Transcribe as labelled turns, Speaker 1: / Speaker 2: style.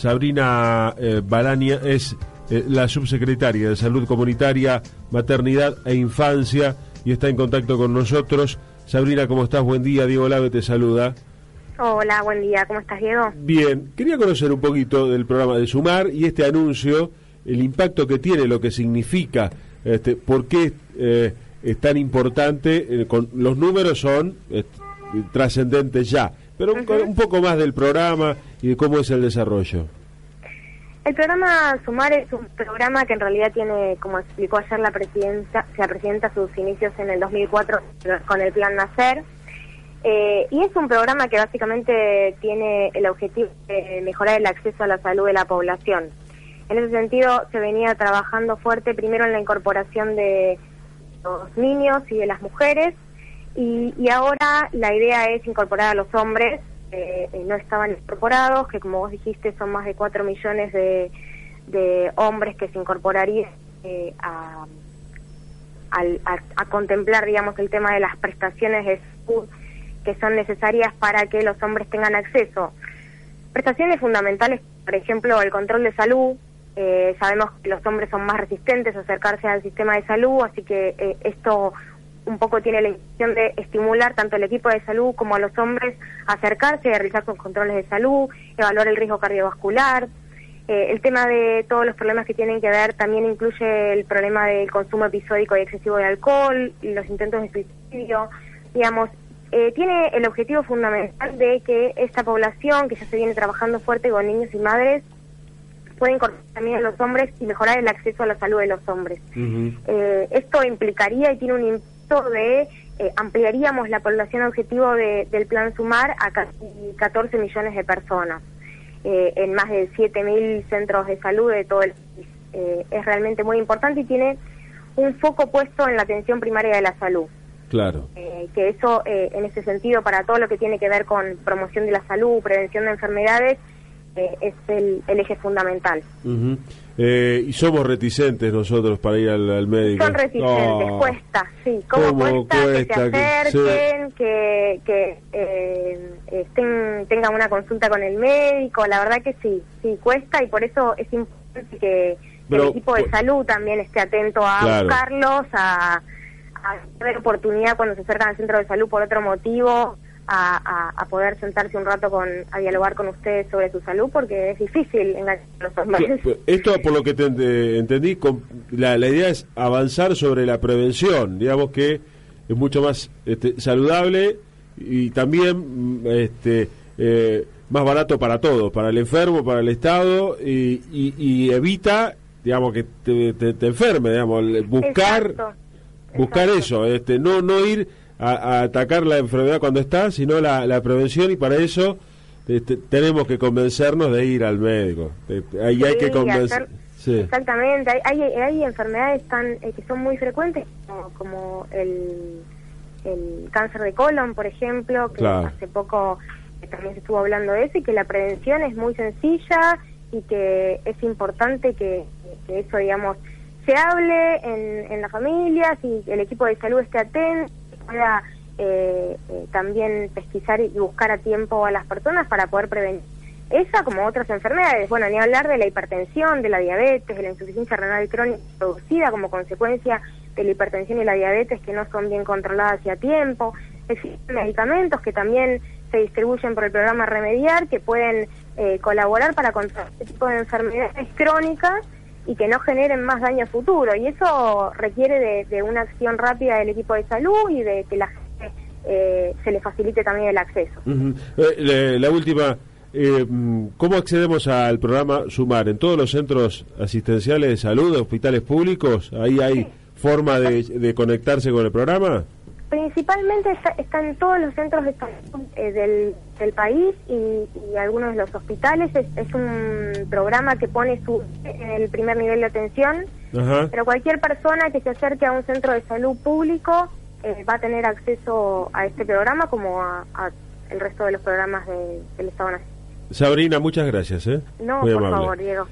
Speaker 1: Sabrina eh, Balania es eh, la subsecretaria de Salud Comunitaria, Maternidad e Infancia y está en contacto con nosotros. Sabrina, ¿cómo estás? Buen día, Diego Lave te saluda.
Speaker 2: Hola, buen día, ¿cómo estás, Diego?
Speaker 1: Bien, quería conocer un poquito del programa de Sumar y este anuncio, el impacto que tiene, lo que significa, este, por qué eh, es tan importante, eh, con, los números son trascendentes ya, pero un poco más del programa y de cómo es el desarrollo.
Speaker 2: El programa Sumar es un programa que en realidad tiene, como explicó ayer la presidenta, la presidenta sus inicios en el 2004 con el Plan Nacer, eh, y es un programa que básicamente tiene el objetivo de mejorar el acceso a la salud de la población. En ese sentido, se venía trabajando fuerte primero en la incorporación de los niños y de las mujeres, y, y ahora la idea es incorporar a los hombres eh, no estaban incorporados, que como vos dijiste son más de 4 millones de, hombres que se incorporarían eh, a, a, contemplar, digamos, el tema de las prestaciones de salud que son necesarias para que los hombres tengan acceso. Prestaciones fundamentales, por ejemplo, el control de salud. Eh, sabemos que los hombres son más resistentes a acercarse al sistema de salud, así que esto un poco tiene la intención de estimular tanto al equipo de salud como a los hombres a acercarse, a realizar sus controles de salud, evaluar el riesgo cardiovascular. Eh, el tema de todos los problemas que tienen que ver también incluye el problema del consumo episódico y excesivo de alcohol, los intentos de suicidio. Digamos, eh, tiene el objetivo fundamental de que esta población, que ya se viene trabajando fuerte con niños y madres, pueda incorporar también a los hombres y mejorar el acceso a la salud de los hombres. Eh, esto implicaría y tiene un impacto de eh, ampliaríamos la población objetivo del plan Sumar a casi 14 millones de personas eh, en más de 7.000 centros de salud de todo el país. Eh, es realmente muy importante y tiene un foco puesto en la atención primaria de la salud.
Speaker 1: Claro.
Speaker 2: que eso, en ese sentido, para todo lo que tiene que ver con promoción de la salud, prevención de enfermedades, eh, es el, eje fundamental.
Speaker 1: Eh, y somos reticentes nosotros para ir al, médico.
Speaker 2: Son reticentes, cuesta, sí. ¿Cómo, cuesta, que se acerquen, que, que, eh, estén, tengan una consulta con el médico? La verdad que sí, sí, cuesta y por eso es importante que el equipo de salud también esté atento a buscarlos, a, a tener oportunidad cuando se acercan al centro de salud por otro motivo a, poder sentarse un rato con, a dialogar con ustedes sobre su salud porque es difícil engañar a los hombres.
Speaker 1: Esto, por lo que te entendí, la, la, idea es avanzar sobre la prevención, digamos que es mucho más este, saludable y también este, eh, más barato para todos, para el enfermo, para el Estado y, evita, digamos, que te, te, enferme, digamos, buscar, buscar eso, este, no, no ir a, atacar la enfermedad cuando está, sino la, prevención y para eso este, tenemos que convencernos de ir al médico. Ahí hay que convencer.
Speaker 2: Exactamente, hay, hay, enfermedades tan, eh, que son muy frecuentes como, el, el cáncer de colon, por ejemplo, que hace poco también se estuvo hablando de eso y que la prevención es muy sencilla y que es importante que, que eso, digamos, se hable en, en las familias y el equipo de salud esté atento pueda eh, eh, también pesquisar y buscar a tiempo a las personas para poder prevenir esa como otras enfermedades. Bueno, ni hablar de la hipertensión, de la diabetes, de la insuficiencia renal crónica producida como consecuencia de la hipertensión y la diabetes que no son bien controladas y a tiempo. Existen medicamentos que también se distribuyen por el programa Remediar que pueden eh, colaborar para controlar este tipo de enfermedades crónicas y que no generen más daño futuro. Y eso requiere de, una acción rápida del equipo de salud y de que la gente eh, se le facilite también el acceso.
Speaker 1: Eh, la, última, eh, ¿cómo accedemos al programa Sumar? ¿En todos los centros asistenciales de salud, hospitales públicos? ¿Ahí hay forma de conectarse con el programa?
Speaker 2: Principalmente está, en todos los centros de salud eh, del, país y, algunos de los hospitales. Es, un programa que pone su en el primer nivel de atención, pero cualquier persona que se acerque a un centro de salud público eh, va a tener acceso a este programa como a, el resto de los programas del Estado Nacional.
Speaker 1: Sabrina, muchas gracias. ¿eh?
Speaker 2: No, por favor, Diego.